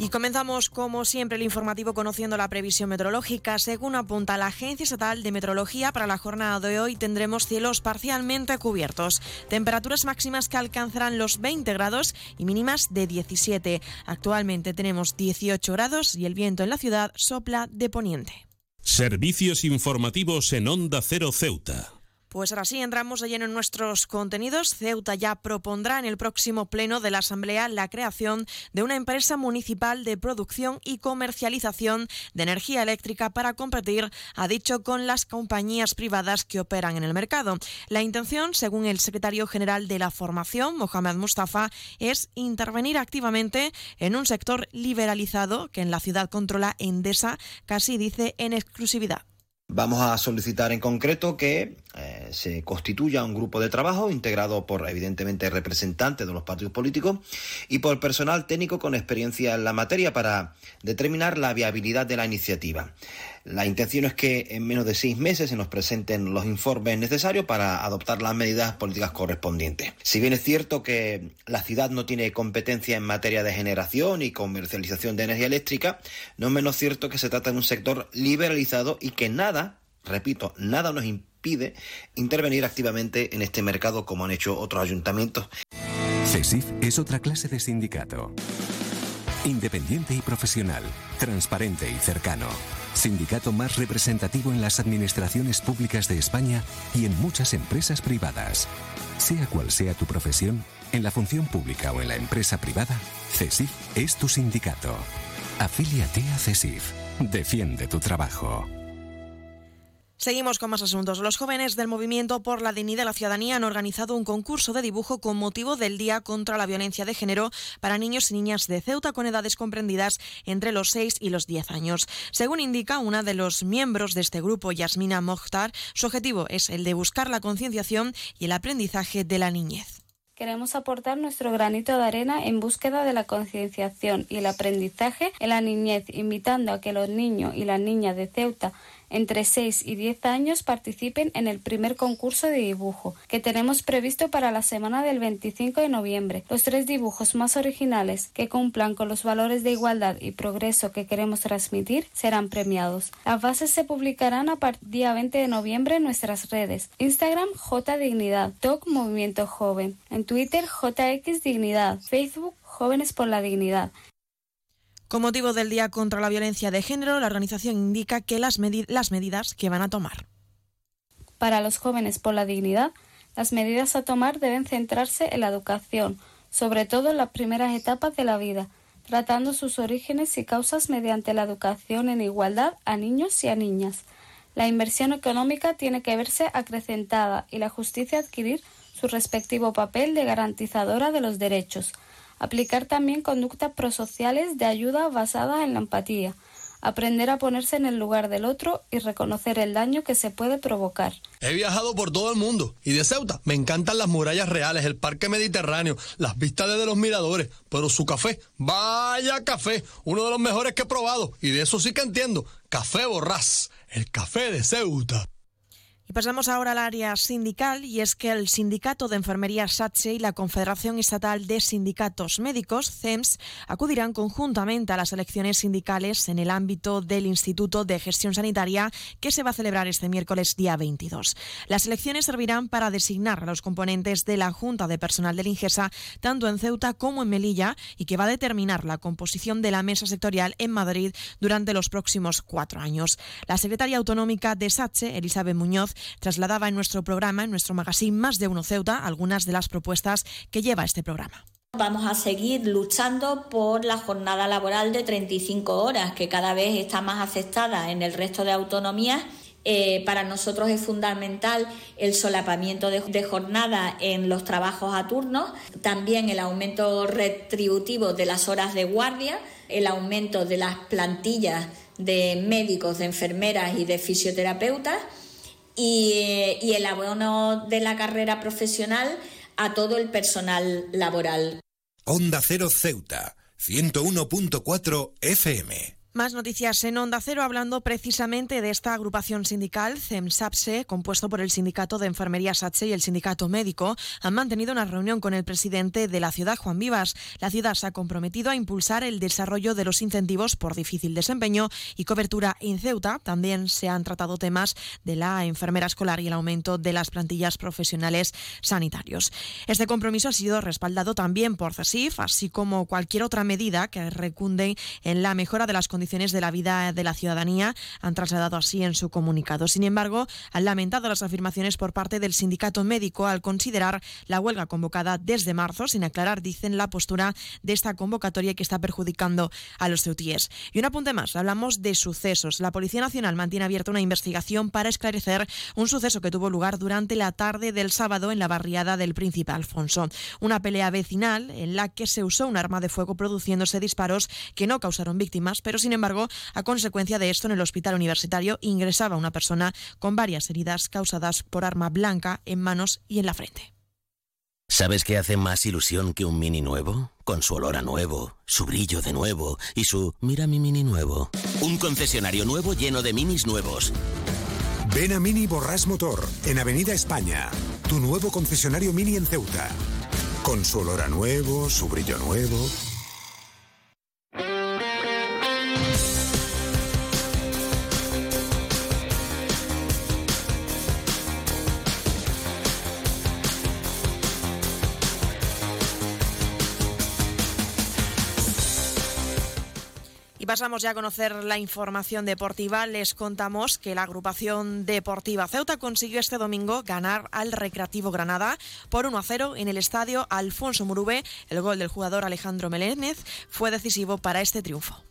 Y comenzamos, como siempre, el informativo conociendo la previsión meteorológica. Según apunta la Agencia Estatal de Meteorología, para la jornada de hoy tendremos cielos parcialmente cubiertos. Temperaturas máximas que alcanzarán los 20 grados y mínimas de 17. Actualmente tenemos 18 grados y el viento en la ciudad sopla de poniente. Servicios informativos en Onda Cero Ceuta. Pues ahora sí, entramos de lleno en nuestros contenidos. Ceuta ya propondrá en el próximo pleno de la Asamblea la creación de una empresa municipal de producción y comercialización de energía eléctrica para competir, ha dicho, con las compañías privadas que operan en el mercado. La intención, según el secretario general de la formación, Mohamed Mustafa, es intervenir activamente en un sector liberalizado que en la ciudad controla Endesa, casi dice en exclusividad. Vamos a solicitar en concreto que se constituya un grupo de trabajo integrado por evidentemente representantes de los partidos políticos y por personal técnico con experiencia en la materia para determinar la viabilidad de la iniciativa. La intención es que en menos de seis meses se nos presenten los informes necesarios para adoptar las medidas políticas correspondientes. Si bien es cierto que la ciudad no tiene competencia en materia de generación y comercialización de energía eléctrica, no es menos cierto que se trata de un sector liberalizado y que nada, repito, nada nos impide intervenir activamente en este mercado como han hecho otros ayuntamientos. CESIF es otra clase de sindicato. Independiente y profesional, transparente y cercano. Sindicato más representativo en las administraciones públicas de España y en muchas empresas privadas. Sea cual sea tu profesión, en la función pública o en la empresa privada, CESIF es tu sindicato. Afíliate a CESIF. Defiende tu trabajo. Seguimos con más asuntos. Los jóvenes del Movimiento por la Dignidad de la Ciudadanía han organizado un concurso de dibujo con motivo del Día contra la Violencia de Género para niños y niñas de Ceuta con edades comprendidas entre los 6 y los 10 años. Según indica una de los miembros de este grupo, Yasmina Mokhtar, su objetivo es el de buscar la concienciación y el aprendizaje de la niñez. Queremos aportar nuestro granito de arena en búsqueda de la concienciación y el aprendizaje en la niñez, invitando a que los niños y las niñas de Ceuta entre 6 y 10 años participen en el primer concurso de dibujo que tenemos previsto para la semana del 25 de noviembre. Los tres dibujos más originales que cumplan con los valores de igualdad y progreso que queremos transmitir serán premiados. Las bases se publicarán a partir del día 20 de noviembre en nuestras redes. Instagram J Dignidad, TOC Movimiento Joven, en Twitter JX Dignidad, Facebook Jóvenes por la Dignidad. Con motivo del Día contra la Violencia de Género, la organización indica que las, las medidas que van a tomar. Para los jóvenes por la dignidad, las medidas a tomar deben centrarse en la educación, sobre todo en las primeras etapas de la vida, tratando sus orígenes y causas mediante la educación en igualdad a niños y a niñas. La inversión económica tiene que verse acrecentada y la justicia adquirir su respectivo papel de garantizadora de los derechos, Aplicar también conductas prosociales de ayuda basadas en la empatía. Aprender a ponerse en el lugar del otro y reconocer el daño que se puede provocar. He viajado por todo el mundo y de Ceuta me encantan las murallas reales, el parque mediterráneo, las vistas desde los miradores, pero su café, vaya café, uno de los mejores que he probado y de eso sí que entiendo. Café Borrás, el café de Ceuta. Y pasamos ahora al área sindical y es que el Sindicato de Enfermería SATSE y la Confederación Estatal de Sindicatos Médicos, CEMS, acudirán conjuntamente a las elecciones sindicales en el ámbito del Instituto de Gestión Sanitaria que se va a celebrar este miércoles día 22. Las elecciones servirán para designar a los componentes de la Junta de Personal del INGESA tanto en Ceuta como en Melilla y que va a determinar la composición de la mesa sectorial en Madrid durante los próximos cuatro años. La secretaria autonómica de SATSE, Elizabeth Muñoz, trasladaba en nuestro programa, en nuestro magazine Más de Uno Ceuta, algunas de las propuestas que lleva este programa. Vamos a seguir luchando por la jornada laboral de 35 horas, que cada vez está más aceptada en el resto de autonomías. Eh, para nosotros es fundamental el solapamiento de, de, jornada en los trabajos a turnos, también el aumento retributivo de las horas de guardia, el aumento de las plantillas de médicos, de enfermeras y de fisioterapeutas y, el abono de la carrera profesional a todo el personal laboral. Cero Ceuta, 101.4 FM. Más noticias en Onda Cero, hablando precisamente de esta agrupación sindical, CEMSAPSE, compuesto por el Sindicato de Enfermería SATSE y el Sindicato Médico, han mantenido una reunión con el presidente de la ciudad, Juan Vivas. La ciudad se ha comprometido a impulsar el desarrollo de los incentivos por difícil desempeño y cobertura en Ceuta. También se han tratado temas de la enfermera escolar y el aumento de las plantillas profesionales sanitarios. Este compromiso ha sido respaldado también por CESIF, así como cualquier otra medida que recunde en la mejora de las condiciones condiciones de la vida de la ciudadanía, han trasladado así en su comunicado. Sin embargo, han lamentado las afirmaciones por parte del sindicato médico al considerar la huelga convocada desde marzo, sin aclarar, dicen, la postura de esta convocatoria que está perjudicando a los ceutíes. Y un apunte más, hablamos de sucesos. La Policía Nacional mantiene abierta una investigación para esclarecer un suceso que tuvo lugar durante la tarde del sábado en la barriada del Príncipe Alfonso. Una pelea vecinal en la que se usó un arma de fuego produciéndose disparos que no causaron víctimas, pero sin sin embargo, a consecuencia de esto, en el hospital universitario ingresaba una persona con varias heridas causadas por arma blanca en manos y en la frente. ¿Sabes qué hace más ilusión que un mini nuevo? Con su olor a nuevo, su brillo de nuevo y su mira mi mini nuevo. Un concesionario nuevo lleno de minis nuevos. Ven a Mini Borras Motor, en Avenida España. Tu nuevo concesionario Mini en Ceuta. Con su olor a nuevo, su brillo nuevo. Pasamos ya a conocer la información deportiva. Les contamos que la agrupación deportiva Ceuta consiguió este domingo ganar al Recreativo Granada por 1 a 0 en el estadio Alfonso Murube. El gol del jugador Alejandro Melénez fue decisivo para este triunfo.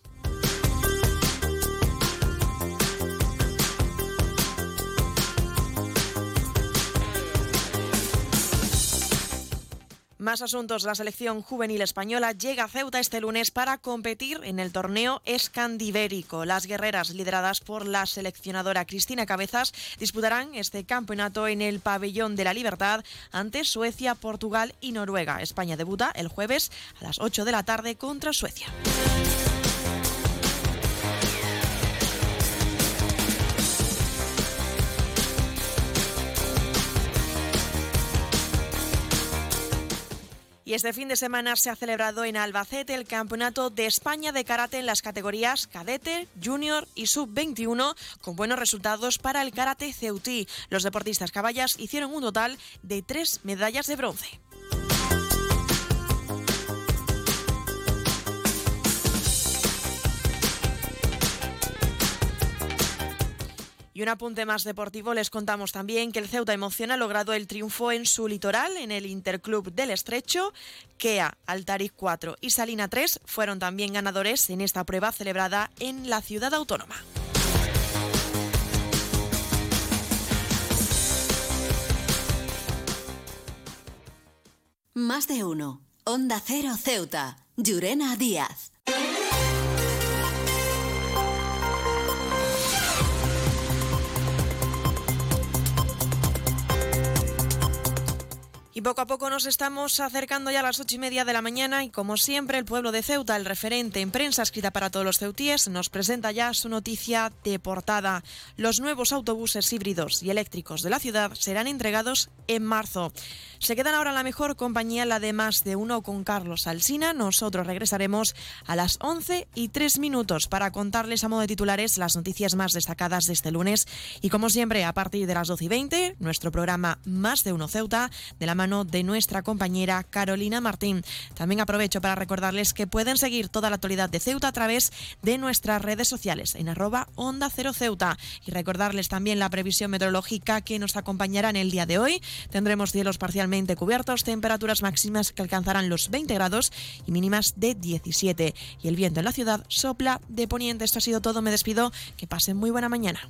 Más asuntos. La selección juvenil española llega a Ceuta este lunes para competir en el torneo escandibérico. Las guerreras, lideradas por la seleccionadora Cristina Cabezas, disputarán este campeonato en el Pabellón de la Libertad ante Suecia, Portugal y Noruega. España debuta el jueves a las 8 de la tarde contra Suecia. Y este fin de semana se ha celebrado en Albacete el Campeonato de España de Karate en las categorías cadete, junior y sub-21, con buenos resultados para el karate ceutí. Los deportistas caballas hicieron un total de tres medallas de bronce. Y un apunte más deportivo, les contamos también que el Ceuta Emoción ha logrado el triunfo en su litoral, en el Interclub del Estrecho. Kea, Altaric 4 y Salina 3 fueron también ganadores en esta prueba celebrada en la ciudad autónoma. Más de uno. Onda Cero Ceuta. Llurena Díaz. Y poco a poco nos estamos acercando ya a las ocho y media de la mañana y como siempre el pueblo de Ceuta, el referente en prensa escrita para todos los ceutíes, nos presenta ya su noticia de portada. Los nuevos autobuses híbridos y eléctricos de la ciudad serán entregados en marzo. Se quedan ahora la mejor compañía, la de más de uno con Carlos Alsina. Nosotros regresaremos a las 11 y 3 minutos para contarles a modo de titulares las noticias más destacadas de este lunes. Y como siempre, a partir de las 12 y 20, nuestro programa Más de uno Ceuta, de la de nuestra compañera Carolina Martín. También aprovecho para recordarles que pueden seguir toda la actualidad de Ceuta a través de nuestras redes sociales en arroba Onda Cero Ceuta. Y recordarles también la previsión meteorológica que nos acompañará en el día de hoy. Tendremos cielos parcialmente cubiertos, temperaturas máximas que alcanzarán los 20 grados y mínimas de 17. Y el viento en la ciudad sopla de poniente. Esto ha sido todo. Me despido. Que pasen muy buena mañana.